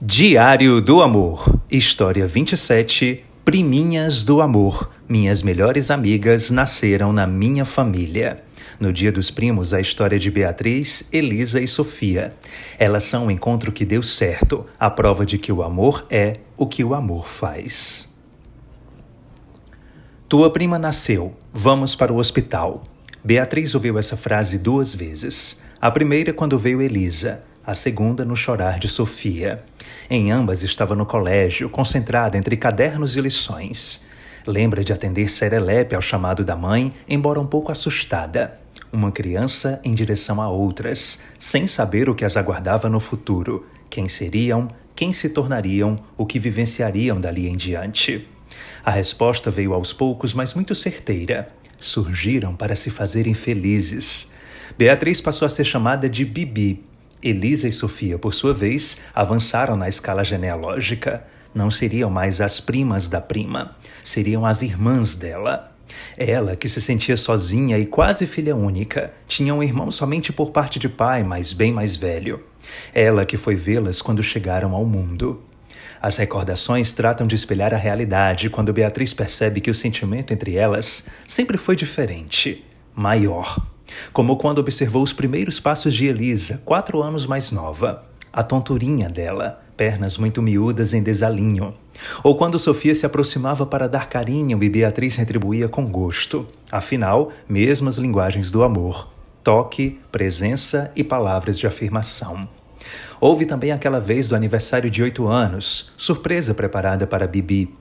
Diário do Amor, História 27, Priminhas do Amor. Minhas melhores amigas nasceram na minha família. No Dia dos Primos, a história de Beatriz, Elisa e Sofia. Elas são o encontro que deu certo, a prova de que o amor é o que o amor faz. Tua prima nasceu, vamos para o hospital. Beatriz ouviu essa frase duas vezes. A primeira quando veio Elisa, a segunda no chorar de Sofia. Em ambas estava no colégio, concentrada entre cadernos e lições. Lembra de atender serelepe ao chamado da mãe, embora um pouco assustada. Uma criança em direção a outras, sem saber o que as aguardava no futuro, quem seriam, quem se tornariam, o que vivenciariam dali em diante. A resposta veio aos poucos, mas muito certeira. Surgiram para se fazerem felizes. Beatriz passou a ser chamada de Bibi, Elisa e Sofia, por sua vez, avançaram na escala genealógica. Não seriam mais as primas da prima, seriam as irmãs dela. Ela, que se sentia sozinha e quase filha única, tinha um irmão somente por parte de pai, mas bem mais velho. Ela que foi vê-las quando chegaram ao mundo. As recordações tratam de espelhar a realidade quando Beatriz percebe que o sentimento entre elas sempre foi diferente, maior como quando observou os primeiros passos de Elisa, quatro anos mais nova, a tonturinha dela, pernas muito miúdas em desalinho. Ou quando Sofia se aproximava para dar carinho e Beatriz retribuía com gosto. Afinal, mesmas linguagens do amor: toque, presença e palavras de afirmação. Houve também aquela vez do aniversário de oito anos, surpresa preparada para Bibi.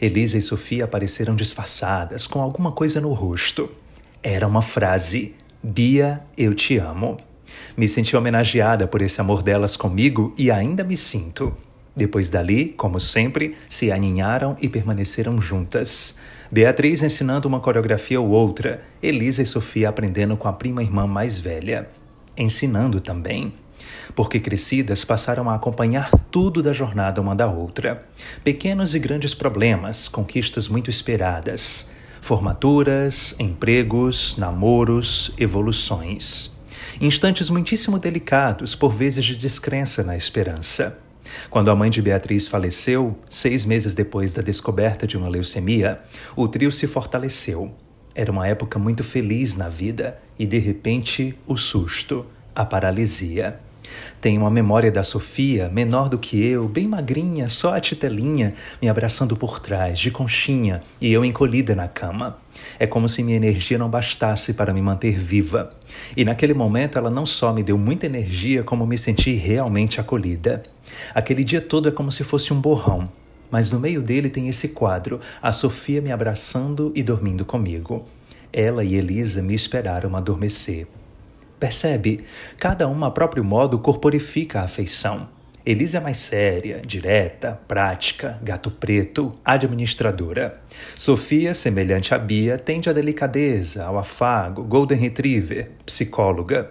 Elisa e Sofia apareceram disfarçadas, com alguma coisa no rosto. Era uma frase Bia, eu te amo. Me senti homenageada por esse amor delas comigo e ainda me sinto. Depois dali, como sempre, se aninharam e permaneceram juntas. Beatriz ensinando uma coreografia ou outra, Elisa e Sofia aprendendo com a prima irmã mais velha. Ensinando também. Porque crescidas passaram a acompanhar tudo da jornada uma da outra. Pequenos e grandes problemas, conquistas muito esperadas formaturas, empregos, namoros, evoluções. Instantes muitíssimo delicados, por vezes de descrença na esperança. Quando a mãe de Beatriz faleceu, seis meses depois da descoberta de uma leucemia, o trio se fortaleceu. Era uma época muito feliz na vida e, de repente, o susto, a paralisia. Tenho uma memória da Sofia, menor do que eu, bem magrinha, só a titelinha, me abraçando por trás, de conchinha, e eu encolhida na cama. É como se minha energia não bastasse para me manter viva. E naquele momento ela não só me deu muita energia, como me senti realmente acolhida. Aquele dia todo é como se fosse um borrão, mas no meio dele tem esse quadro, a Sofia me abraçando e dormindo comigo. Ela e Elisa me esperaram adormecer. Percebe? Cada uma a próprio modo corporifica a afeição. Elisa é mais séria, direta, prática, gato preto, administradora. Sofia, semelhante a Bia, tende à delicadeza, ao afago, golden retriever, psicóloga.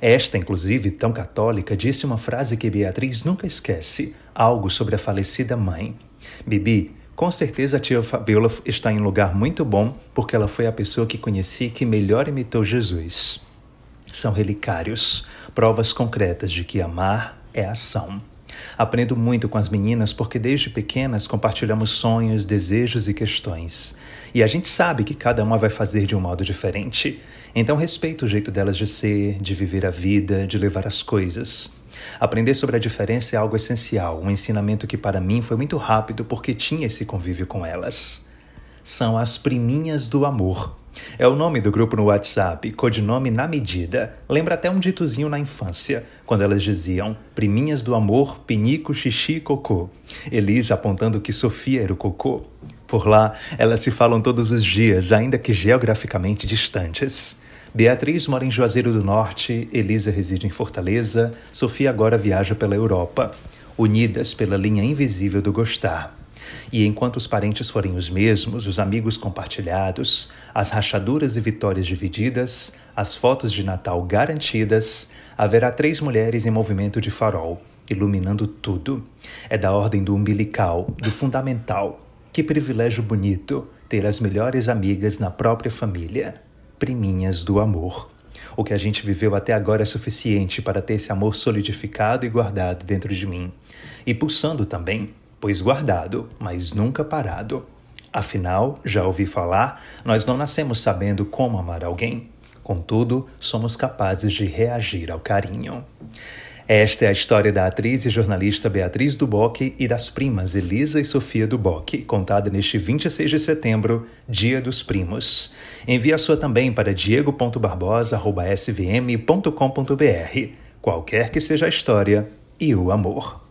Esta, inclusive, tão católica, disse uma frase que Beatriz nunca esquece, algo sobre a falecida mãe. Bibi, com certeza a tia Fabiola está em um lugar muito bom, porque ela foi a pessoa que conheci que melhor imitou Jesus. São relicários, provas concretas de que amar é ação. Aprendo muito com as meninas porque desde pequenas compartilhamos sonhos, desejos e questões. E a gente sabe que cada uma vai fazer de um modo diferente. Então respeito o jeito delas de ser, de viver a vida, de levar as coisas. Aprender sobre a diferença é algo essencial, um ensinamento que para mim foi muito rápido porque tinha esse convívio com elas. São as priminhas do amor. É o nome do grupo no WhatsApp, codinome na medida. Lembra até um ditozinho na infância, quando elas diziam priminhas do amor, pinico, xixi e cocô. Elisa apontando que Sofia era o cocô. Por lá, elas se falam todos os dias, ainda que geograficamente distantes. Beatriz mora em Juazeiro do Norte, Elisa reside em Fortaleza, Sofia agora viaja pela Europa, unidas pela linha invisível do gostar. E enquanto os parentes forem os mesmos, os amigos compartilhados, as rachaduras e vitórias divididas, as fotos de Natal garantidas, haverá três mulheres em movimento de farol, iluminando tudo. É da ordem do umbilical, do fundamental. Que privilégio bonito ter as melhores amigas na própria família. Priminhas do amor. O que a gente viveu até agora é suficiente para ter esse amor solidificado e guardado dentro de mim. e pulsando também, pois guardado, mas nunca parado. Afinal, já ouvi falar, nós não nascemos sabendo como amar alguém. Contudo, somos capazes de reagir ao carinho. Esta é a história da atriz e jornalista Beatriz Duboc e das primas Elisa e Sofia Duboc, contada neste 26 de setembro, Dia dos Primos. Envie a sua também para diego.barbosa.svm.com.br, qualquer que seja a história e o amor.